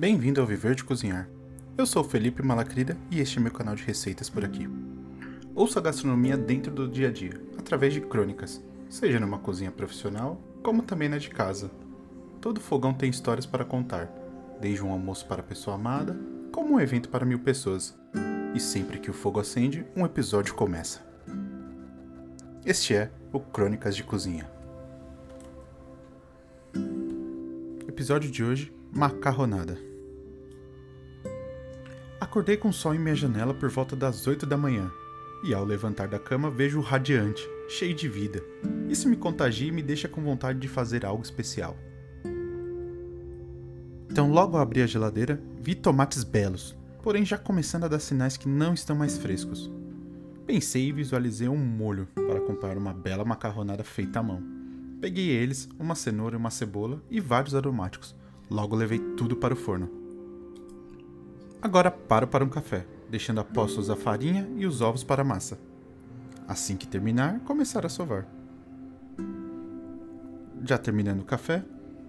Bem-vindo ao Viver de Cozinhar. Eu sou Felipe Malacrida e este é meu canal de receitas por aqui. Ouça a gastronomia dentro do dia a dia, através de crônicas, seja numa cozinha profissional, como também na de casa. Todo fogão tem histórias para contar, desde um almoço para a pessoa amada, como um evento para mil pessoas. E sempre que o fogo acende, um episódio começa. Este é o Crônicas de Cozinha. Episódio de hoje: Macarronada. Acordei com o sol em minha janela por volta das 8 da manhã, e ao levantar da cama vejo-o radiante, cheio de vida. Isso me contagia e me deixa com vontade de fazer algo especial. Então, logo ao abrir a geladeira, vi tomates belos, porém já começando a dar sinais que não estão mais frescos. Pensei e visualizei um molho para acompanhar uma bela macarronada feita à mão. Peguei eles, uma cenoura, uma cebola e vários aromáticos. Logo levei tudo para o forno. Agora paro para um café, deixando a postos a farinha e os ovos para a massa. Assim que terminar, começar a sovar. Já terminando o café,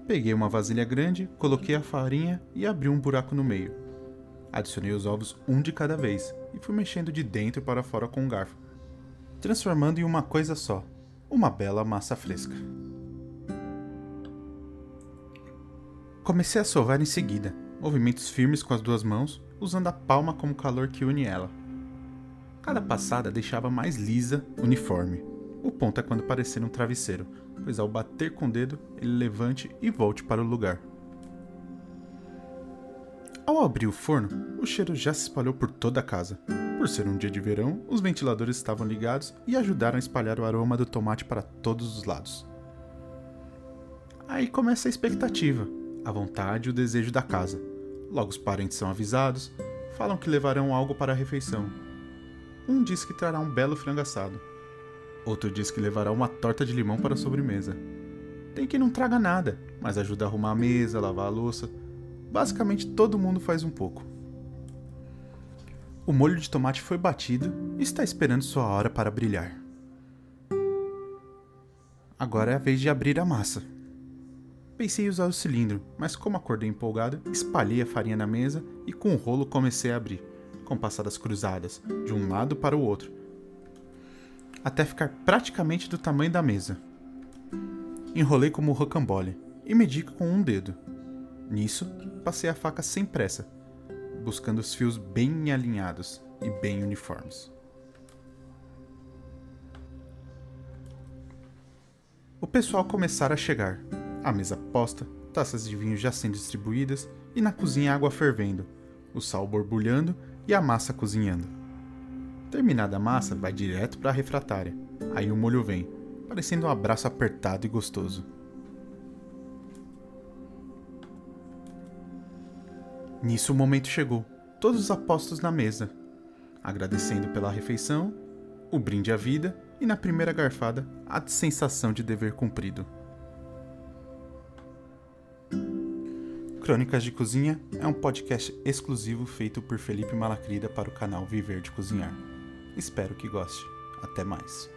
peguei uma vasilha grande, coloquei a farinha e abri um buraco no meio. Adicionei os ovos um de cada vez e fui mexendo de dentro para fora com um garfo, transformando em uma coisa só, uma bela massa fresca. Comecei a sovar em seguida, movimentos firmes com as duas mãos, usando a palma como calor que une ela. Cada passada deixava mais lisa, uniforme. O ponto é quando parecer um travesseiro, pois ao bater com o dedo, ele levante e volte para o lugar. Ao abrir o forno, o cheiro já se espalhou por toda a casa. Por ser um dia de verão, os ventiladores estavam ligados e ajudaram a espalhar o aroma do tomate para todos os lados. Aí começa a expectativa, a vontade e o desejo da casa. Logo os parentes são avisados, falam que levarão algo para a refeição. Um diz que trará um belo frango assado. Outro diz que levará uma torta de limão para a sobremesa. Tem quem não traga nada, mas ajuda a arrumar a mesa, lavar a louça, Basicamente todo mundo faz um pouco. O molho de tomate foi batido e está esperando sua hora para brilhar. Agora é a vez de abrir a massa. Pensei em usar o cilindro, mas como acordei empolgado, espalhei a farinha na mesa e com o rolo comecei a abrir, com passadas cruzadas, de um lado para o outro, até ficar praticamente do tamanho da mesa. Enrolei como rocambole e medi com um dedo, Nisso, passei a faca sem pressa, buscando os fios bem alinhados e bem uniformes. O pessoal começara a chegar, a mesa posta, taças de vinho já sendo distribuídas e na cozinha água fervendo, o sal borbulhando e a massa cozinhando. Terminada a massa, vai direto para a refratária. Aí o molho vem, parecendo um abraço apertado e gostoso. Nisso o momento chegou, todos os apostos na mesa, agradecendo pela refeição, o brinde à vida e na primeira garfada a sensação de dever cumprido. Crônicas de Cozinha é um podcast exclusivo feito por Felipe Malacrida para o canal Viver de Cozinhar. Espero que goste. Até mais.